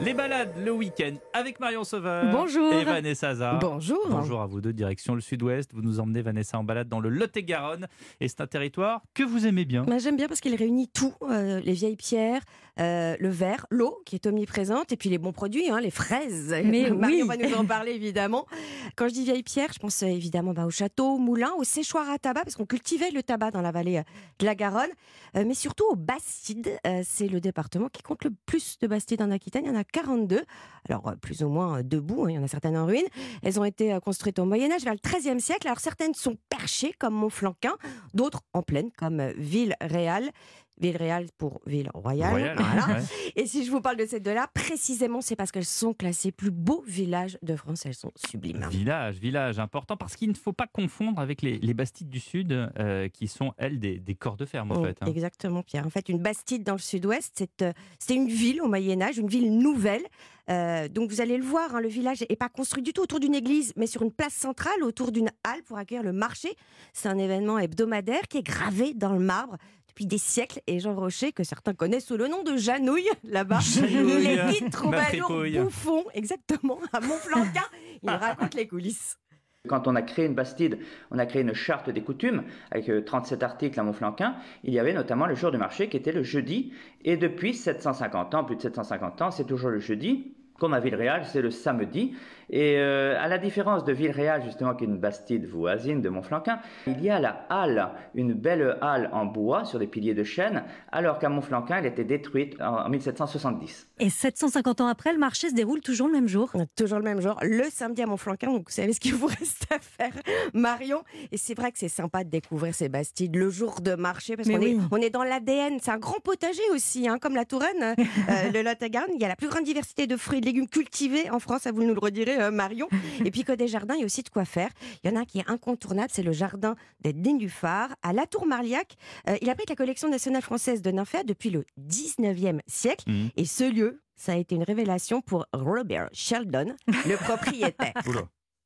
Les balades le week-end avec Marion Sauveur. Bonjour. Et Vanessa Zah. Bonjour. Bonjour à vous deux, direction le sud-ouest. Vous nous emmenez, Vanessa, en balade dans le Lot-et-Garonne. Et c'est un territoire que vous aimez bien. Bah, J'aime bien parce qu'il réunit tout euh, les vieilles pierres, euh, le verre, l'eau qui est omniprésente, et puis les bons produits, hein, les fraises. Mais Marion oui. va nous en parler évidemment. Quand je dis vieilles pierres, je pense euh, évidemment bah, au château, au moulin, au séchoir à tabac, parce qu'on cultivait le tabac dans la vallée de la Garonne, euh, mais surtout aux Bastides. Euh, c'est le département qui compte le plus de Bastides en Aquitaine. Il y en a 42. Alors, euh, plus ou moins euh, debout, hein, il y en a certaines en ruine. Elles ont été euh, construites au Moyen-Âge, vers le XIIIe siècle. Alors, certaines sont perchées, comme Montflanquin, d'autres en plaine, comme euh, Ville-Réal. Ville-Réal pour Ville Royale. Royal, Voilà. ouais. Et si je vous parle de ces deux-là, précisément, c'est parce qu'elles sont classées plus beaux villages de France. Elles sont sublimes. Village, village important, parce qu'il ne faut pas confondre avec les, les Bastides du Sud, euh, qui sont, elles, des, des corps de ferme, en Oh, fait. hein. Exactement, Pierre. En fait, une Bastide dans le sud-ouest, c'est euh, une ville au Moyen-Âge, une ville nouvelle. Euh, donc, vous allez le voir, hein, le village n'est pas construit du tout autour d'une église, mais sur une place centrale, autour d'une halle pour accueillir le marché. C'est un événement hebdomadaire qui est gravé dans le marbre depuis des siècles. Et Jean Rocher, que certains connaissent sous le nom de Janouille, là-bas, il est guide troubadour bouffon, exactement, à Montflanquin. Il raconte les coulisses. Quand on a créé une Bastide, on a créé une charte des coutumes avec euh, 37 articles à Montflanquin. Il y avait notamment le jour du marché qui était le jeudi. Et depuis 750 ans, plus de 750 ans, c'est toujours le jeudi. Comme à Villeréal, c'est le samedi. Et euh, à la différence de Villeréal, justement, qui est une Bastide voisine de Montflanquin, il y a la halle, une belle halle en bois sur des piliers de chêne, alors qu'à Montflanquin, elle était détruite en, en 1770. Et 750 ans après, le marché se déroule toujours le même jour. On a toujours le même jour, le samedi à Montflanquin. Donc, vous savez ce qu'il vous reste à faire, Marion. Et c'est vrai que c'est sympa de découvrir ces Bastides le jour de marché, parce qu'on est, oui. on est dans l'ADN. C'est un grand potager aussi, hein, comme la Touraine, euh, le Lot-et-Garonne. Il y a la plus grande diversité de fruits de légumes cultivés en France, ça vous nous le redirez, euh, Marion. Et puis, côté jardin, il y a aussi de quoi faire. Il y en a un qui est incontournable, c'est le jardin des nénuphars à La Tour Marliac. Euh, il abrite la collection nationale française de nymphéas depuis le 19e siècle. Mhm. Et ce lieu, ça a été une révélation pour Robert Sheldon, le propriétaire.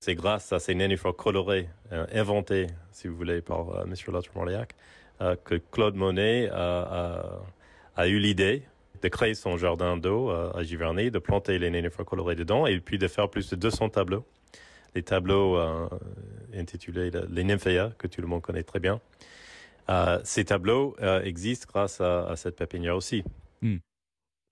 C'est grâce à ces nénuphars colorés euh, inventés, si vous voulez, par euh, M. Latre-Morliac, euh, que Claude Monet a eu l'idée de créer son jardin d'eau à Giverny, de planter les nénuphars colorés dedans et puis de faire plus de 200 tableaux. Les tableaux euh, intitulés Les Nymphéas, que tout le monde connaît très bien. Euh, ces tableaux euh, existent grâce à, à cette pépinière aussi.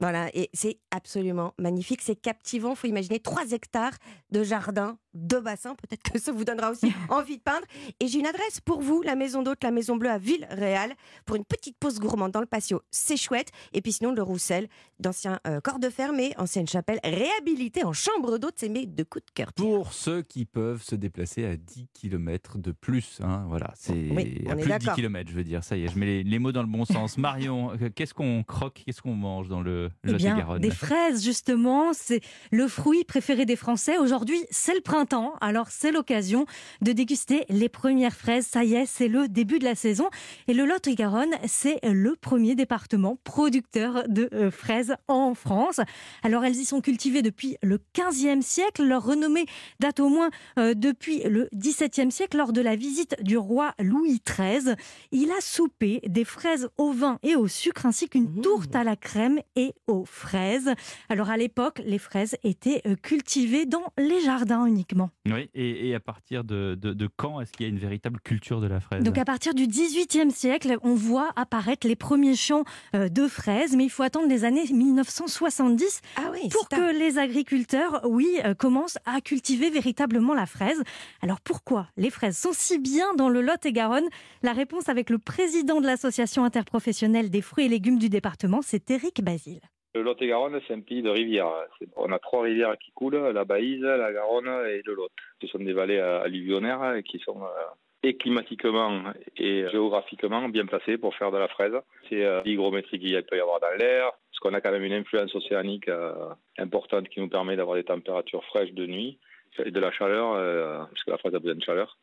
Voilà, et c'est absolument magnifique, c'est captivant. Il faut imaginer 3 hectares de jardin, de bassins. Peut-être que ça vous donnera aussi envie de peindre. Et j'ai une adresse pour vous, la Maison d'Hôte, la Maison Bleue à Ville-Réal, pour une petite pause gourmande dans le patio. C'est chouette. Et puis sinon, le Roussel, d'anciens euh, corps de ferme et ancienne chapelle réhabilitée en chambre d'hôte. C'est mes deux coups de cœur. Pierre. Pour ceux qui peuvent se déplacer à 10 km de plus, hein, voilà, c'est Oui, à plus de 10 d'accord. km, je veux dire, ça y est, je mets les, les mots dans le bon sens. Marion, euh, qu'est-ce qu'on croque, qu'est-ce qu'on mange dans le Eh bien, Lot-et-Garonne? des fraises, justement, c'est le fruit préféré des Français. Aujourd'hui, c'est le printemps, alors c'est l'occasion de déguster les premières fraises. Ça y est, c'est le début de la saison. Et le Lot-et-Garonne, c'est le premier département producteur de euh, fraises en France. Alors, elles y sont cultivées depuis le 15e siècle. Leur renommée date au moins euh, depuis le 17e siècle, lors de la visite du roi Louis XIII. Il a soupé des fraises au vin et au sucre, ainsi qu'une Mmh. tourte à la crème et aux fraises. Alors à l'époque, les fraises étaient euh, cultivées dans les jardins uniquement. Oui, et, et à partir de, de- de quand est-ce qu'il y a une véritable culture de la fraise? Donc à partir du XVIIIe siècle, on voit apparaître les premiers champs euh, de fraises, mais il faut attendre les années 1970 Ah oui, pour un- que les agriculteurs, oui, euh, commencent à cultiver véritablement la fraise. Alors pourquoi les fraises sont si bien dans le Lot-et-Garonne? La réponse avec le président de l'association interprofessionnelle des fruits et légumes du département, c'est Éric Basile. Le Lot-et-Garonne, c'est un pays de rivières. On a trois rivières qui coulent, la Baïse, la Garonne et le Lot. Ce sont des vallées euh, alluvionnaires qui sont euh, et climatiquement et géographiquement bien placées pour faire de la fraise. C'est euh, l'hygrométrie qu'il peut y avoir dans l'air, parce qu'on a quand même une influence océanique importante qui nous permet d'avoir des températures fraîches de nuit et de la chaleur, euh, parce que la fraise a besoin de chaleur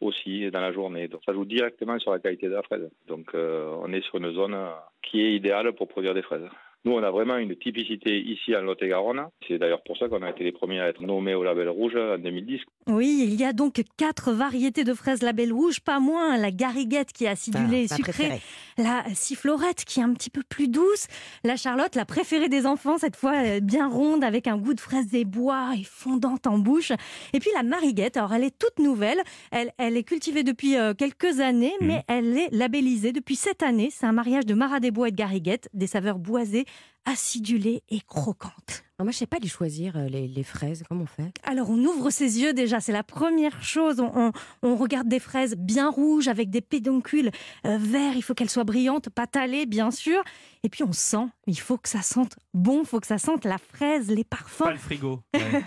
aussi dans la journée. Donc ça joue directement sur la qualité de la fraise. Donc on est sur une zone qui est idéale pour produire des fraises. Nous, on a vraiment une typicité ici en Lot-et-Garonne. C'est d'ailleurs pour ça qu'on a été les premiers à être nommés au label rouge en 2010. Oui, il y a donc quatre variétés de fraises label rouge, pas moins la gariguette qui est acidulée et Ah, sucrée, préférée. la sifflorette qui est un petit peu plus douce, la charlotte, la préférée des enfants, cette fois euh, bien ronde avec un goût de fraise des bois et fondante en bouche. Et puis la mariguette, alors elle est toute nouvelle, elle, elle est cultivée depuis euh, quelques années, Mhm. mais elle est labellisée depuis cette année. C'est un mariage de Marat des Bois et de gariguette, des saveurs boisées, acidulées et croquantes. Ah, moi, je sais pas les choisir, euh, les, les fraises. Comment on fait? Alors on ouvre ses yeux déjà, c'est la première chose. On, on- on regarde des fraises bien rouges avec des pédoncules euh, verts. Il faut qu'elles soient brillantes, pas talées bien sûr. Et puis on sent. Il faut que ça sente bon, il faut que ça sente la fraise, les parfums. Pas le frigo. Ouais.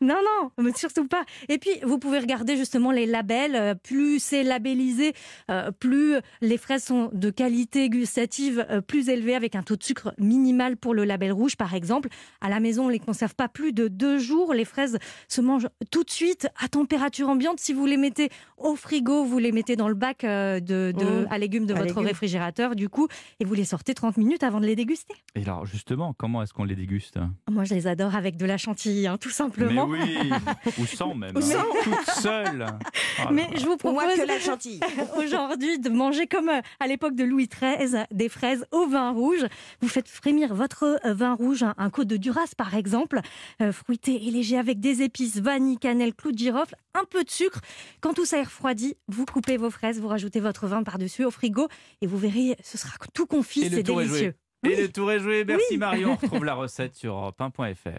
Non, non, mais surtout pas. Et puis, vous pouvez regarder justement les labels. Euh, Plus c'est labellisé, euh, plus les fraises sont de qualité gustative euh, plus élevée, avec un taux de sucre minimal pour le label rouge, par exemple. À la maison, on les conserve pas plus de deux jours. Les fraises se mangent tout de suite à température ambiante. Si vous les mettez au frigo, vous les mettez dans le bac euh, de, de- Mmh. à légumes de À votre légumes. réfrigérateur, du coup, et vous les sortez 30 minutes avant de les déguster. Et alors, justement, comment est-ce qu'on les déguste? Moi, je les adore avec de la chantilly, hein, tout simplement. Mais oui Ou sans même. Ou sans. hein. Toute seule Oh Mais je vous Moi propose que la chantilly. aujourd'hui de manger comme euh, à l'époque de Louis XIII, des fraises au vin rouge. Vous faites frémir votre euh, vin rouge, un, un côte de Duras par exemple, euh, fruité et léger avec des épices, vanille, cannelle, clou de girofle, un peu de sucre. Quand tout ça est refroidi, vous coupez vos fraises, vous rajoutez votre vin par-dessus au frigo et vous verrez, ce sera tout confit, c'est délicieux. Et le tour est joué. Merci Marion. On retrouve la recette sur europe1.fr.